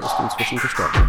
Vater ist inzwischen gestorben.